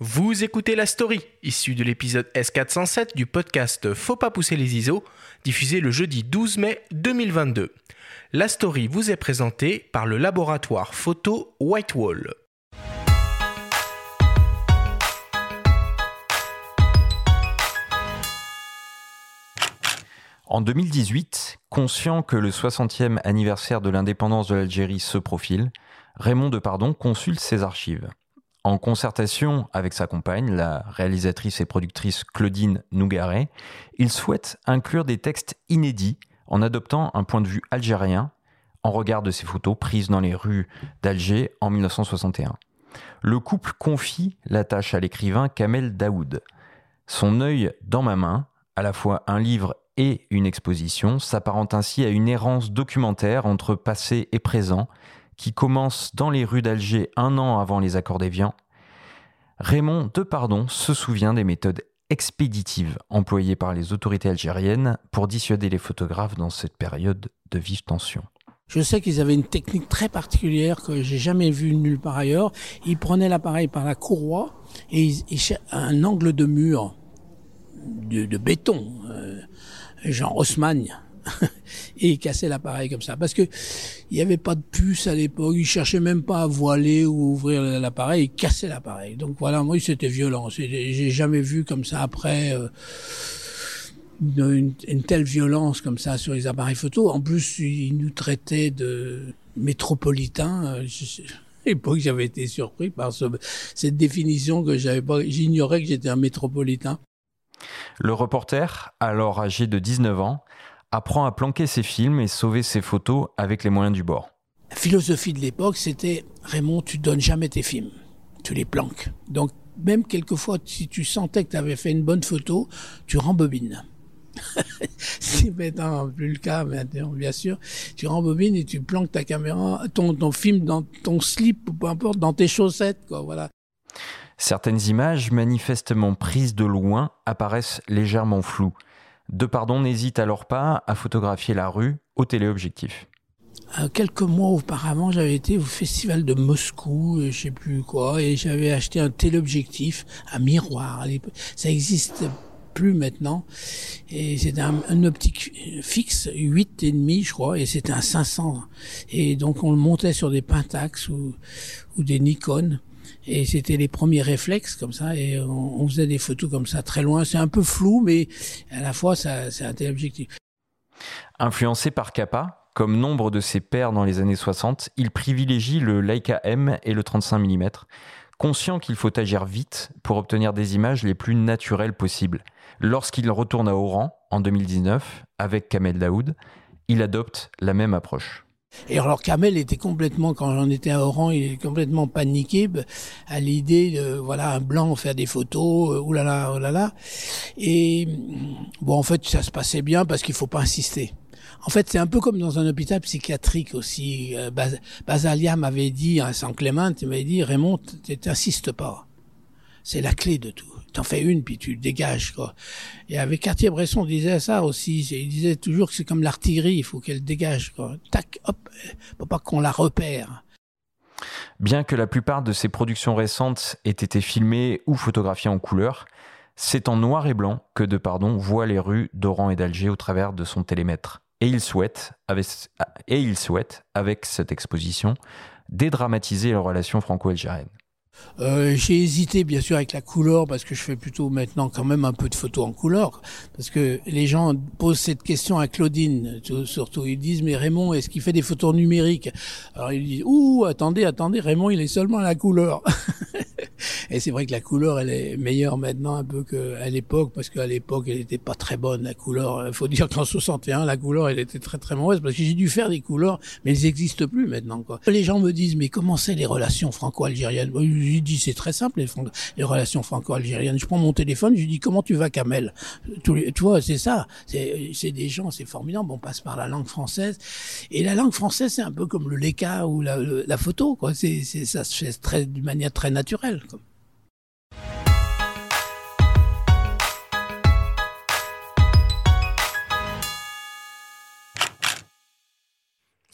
Vous écoutez la story, issue de l'épisode S407 du podcast Faut pas pousser les ISO, diffusé le jeudi 12 mai 2022. La story vous est présentée par le laboratoire photo Whitewall. En 2018, conscient que le 60e anniversaire de l'indépendance de l'Algérie se profile, Raymond Depardon consulte ses archives. En concertation avec sa compagne, la réalisatrice et productrice Claudine Nougaret, il souhaite inclure des textes inédits en adoptant un point de vue algérien en regard de ces photos prises dans les rues d'Alger en 1961. Le couple confie la tâche à l'écrivain Kamel Daoud. Son œil dans ma main, à la fois un livre et une exposition, s'apparente ainsi à une errance documentaire entre passé et présent qui commence dans les rues d'Alger un an avant les accords d'Évian, Raymond Depardon se souvient des méthodes expéditives employées par les autorités algériennes pour dissuader les photographes dans cette période de vive tension. Je sais qu'ils avaient une technique très particulière que j'ai jamais vue nulle part ailleurs. Ils prenaient l'appareil par la courroie et ils, un angle de mur de, béton, euh, genre Haussmann, et il cassait l'appareil comme ça. Parce que il n'y avait pas de puce à l'époque, il cherchait même pas à voiler ou ouvrir l'appareil, il cassait l'appareil. Donc voilà, moi c'était violent. J'ai jamais vu comme ça après euh, une, telle violence comme ça sur les appareils photo. En plus, il nous traitait de métropolitains. À l'époque, j'avais été surpris par cette définition que. J'ignorais que j'étais un métropolitain. Le reporter, alors âgé de 19 ans, apprend à planquer ses films et sauver ses photos avec les moyens du bord. La philosophie de l'époque, c'était Raymond, tu donnes jamais tes films, tu les planques. Donc même quelquefois, si tu sentais que tu avais fait une bonne photo, tu rembobines. C'est maintenant plus le cas maintenant, bien sûr. Tu rembobines et tu planques ta caméra, ton, ton film dans ton slip ou peu importe, dans tes chaussettes, quoi. Voilà. Certaines images, manifestement prises de loin, apparaissent légèrement floues. Depardon n'hésite alors pas à photographier la rue au téléobjectif. Euh, quelques mois auparavant, j'avais été au festival de Moscou, euh, je sais plus quoi, et j'avais acheté un téléobjectif, un miroir. Ça existe plus maintenant. Et c'était un, optique fixe, 8 et demi, je crois, et c'était un 500. Et donc on le montait sur des Pentax ou des Nikon. Et c'était les premiers réflexes comme ça, et on, faisait des photos comme ça très loin. C'est un peu flou, mais à la fois, ça, c'est un tel objectif. Influencé par Kappa, comme nombre de ses pairs dans les années 60, il privilégie le Leica M et le 35 mm, conscient qu'il faut agir vite pour obtenir des images les plus naturelles possibles. Lorsqu'il retourne à Oran en 2019 avec Kamel Daoud, il adopte la même approche. Et alors Kamel était complètement, quand j'en étais à Oran, il est complètement paniqué à l'idée de, voilà, un blanc faire des photos, euh, oulala, oulala. Et bon, en fait, ça se passait bien parce qu'il faut pas insister. En fait, c'est un peu comme dans un hôpital psychiatrique aussi. Euh, Basalia m'avait dit, à Saint Clément, il m'avait dit, Raymond, t'insistes pas. C'est la clé de tout t'en fais une puis tu dégages. Et avec Cartier-Bresson disait ça aussi, il disait toujours que c'est comme l'artillerie, il faut qu'elle dégage. Tac, hop, faut pas qu'on la repère. Bien que la plupart de ses productions récentes aient été filmées ou photographiées en couleur, c'est en noir et blanc que Depardon voit les rues d'Oran et d'Alger au travers de son télémètre. Et il souhaite, avec, et il souhaite, avec cette exposition, dédramatiser la relation franco-algérienne. Euh, j'ai hésité bien sûr avec la couleur parce que je fais plutôt maintenant quand même un peu de photos en couleur parce que les gens posent cette question à Claudine surtout. Ils disent mais Raymond est-ce qu'il fait des photos numériques? Alors il dit ouh attendez attendez Raymond il est seulement à la couleur Et c'est vrai que la couleur, elle est meilleure maintenant un peu qu'à l'époque, parce qu'à l'époque, elle n'était pas très bonne, la couleur. Il faut dire qu'en 61, la couleur, elle était très très mauvaise, parce que j'ai dû faire des couleurs, mais elles n'existent plus maintenant. Quoi. Les gens me disent, mais comment c'est les relations franco-algériennes? J'ai dit, c'est très simple, les, relations franco-algériennes. Je prends mon téléphone, je dis, comment tu vas, Kamel? Tu vois, c'est ça. C'est des gens, c'est formidable. On passe par la langue française. Et la langue française, c'est un peu comme le léca ou la, photo. Quoi. C'est, ça se fait très, d'une manière très naturelle. Quoi.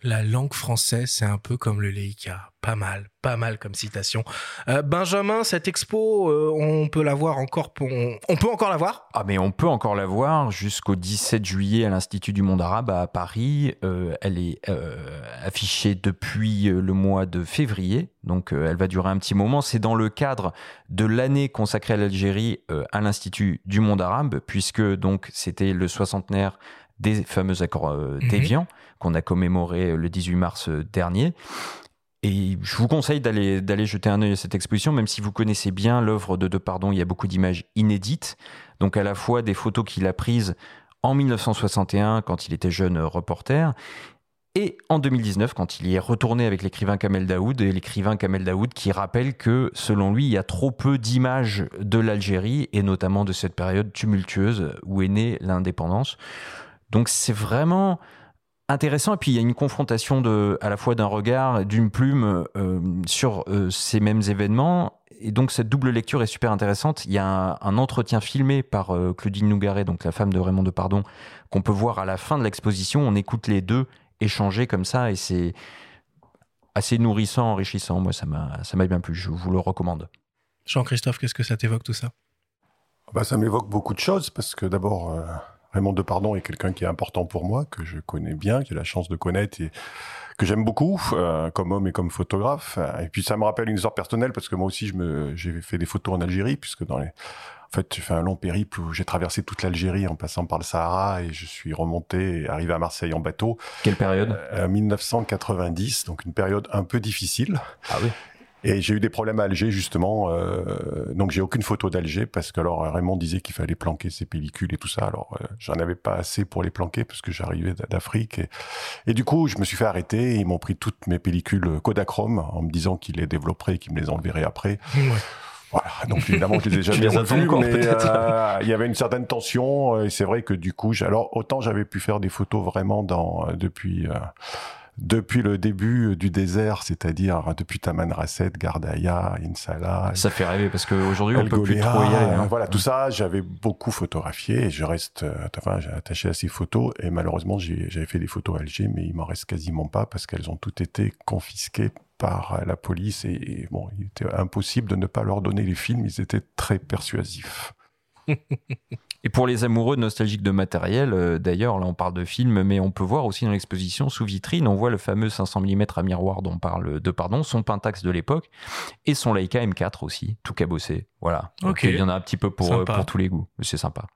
La langue française, c'est un peu comme le Leica. Pas mal, pas mal comme citation. Euh, Benjamin, cette expo, euh, on peut la voir encore. Pour... On peut encore la voir? Ah, mais on peut encore la voir jusqu'au 17 juillet à l'Institut du monde arabe à Paris. Euh, elle est affichée depuis le mois de février, donc elle va durer un petit moment. C'est dans le cadre de l'année consacrée à l'Algérie à l'Institut du monde arabe, puisque donc c'était le soixantenaire des fameux accords d'Évian. Mhm qu'on a commémoré le 18 mars dernier. Et je vous conseille d'aller d'aller jeter un œil à cette exposition, même si vous connaissez bien l'œuvre de Depardon, il y a beaucoup d'images inédites, donc à la fois des photos qu'il a prises en 1961 quand il était jeune reporter, et en 2019 quand il y est retourné avec l'écrivain Kamel Daoud, et l'écrivain Kamel Daoud qui rappelle que selon lui il y a trop peu d'images de l'Algérie, et notamment de cette période tumultueuse où est née l'indépendance. Donc c'est vraiment intéressant. Et puis il y a une confrontation de, à la fois d'un regard, d'une plume euh, sur euh, ces mêmes événements. Et donc cette double lecture est super intéressante. Il y a un, entretien filmé par euh, Claudine Nougaret, donc la femme de Raymond Depardon, qu'on peut voir à la fin de l'exposition. On écoute les deux échanger comme ça et c'est assez nourrissant, enrichissant. Moi, ça m'a, ça m'a bien plu. Je vous le recommande. Jean-Christophe, qu'est-ce que ça t'évoque tout ça? Bah, Ça m'évoque beaucoup de choses parce que d'abord, Raymond Depardon est quelqu'un qui est important pour moi, que je connais bien, que j'ai la chance de connaître et que j'aime beaucoup euh, comme homme et comme photographe. Et puis ça me rappelle une histoire personnelle parce que moi aussi je me j'ai fait des photos en Algérie puisque dans les en fait, j'ai fait un long périple où j'ai traversé toute l'Algérie en passant par le Sahara et je suis remonté et arrivé à Marseille en bateau. Quelle période? Euh, 1990, donc une période un peu difficile. Ah oui. Et j'ai eu des problèmes à Alger justement, euh, donc j'ai aucune photo d'Alger parce que alors Raymond disait qu'il fallait planquer ses pellicules et tout ça. Alors euh, j'en avais pas assez pour les planquer parce que j'arrivais d'Afrique et, et, du coup je me suis fait arrêter. Et ils m'ont pris toutes mes pellicules Kodachrome en me disant qu'ils les développeraient et qu'ils me les enverraient après. Ouais. Voilà, donc évidemment je les ai jamais revus, mais euh, il y avait une certaine tension euh, et c'est vrai que du coup, alors autant j'avais pu faire des photos vraiment dans euh, depuis le début du désert, c'est-à-dire depuis Taman Rasset, Gardaya, Insala. Ça fait rêver parce qu'aujourd'hui on peut plus trop y aller. Hein. Voilà, tout ça, j'avais beaucoup photographié et je reste, euh, enfin, attaché à ces photos et malheureusement j'avais fait des photos à Alger, mais il m'en reste quasiment pas parce qu'elles ont toutes été confisquées par la police et, et bon, il était impossible de ne pas leur donner les films, ils étaient très persuasifs. Et pour les amoureux nostalgiques de matériel, euh, d'ailleurs, là on parle de films, mais on peut voir aussi dans l'exposition sous vitrine, on voit le fameux 500 mm à miroir dont on parle de pardon, son Pentax de l'époque et son Leica M4 aussi, tout cabossé. Voilà. Ok. il y en a un petit peu pour, euh, pour tous les goûts. C'est sympa.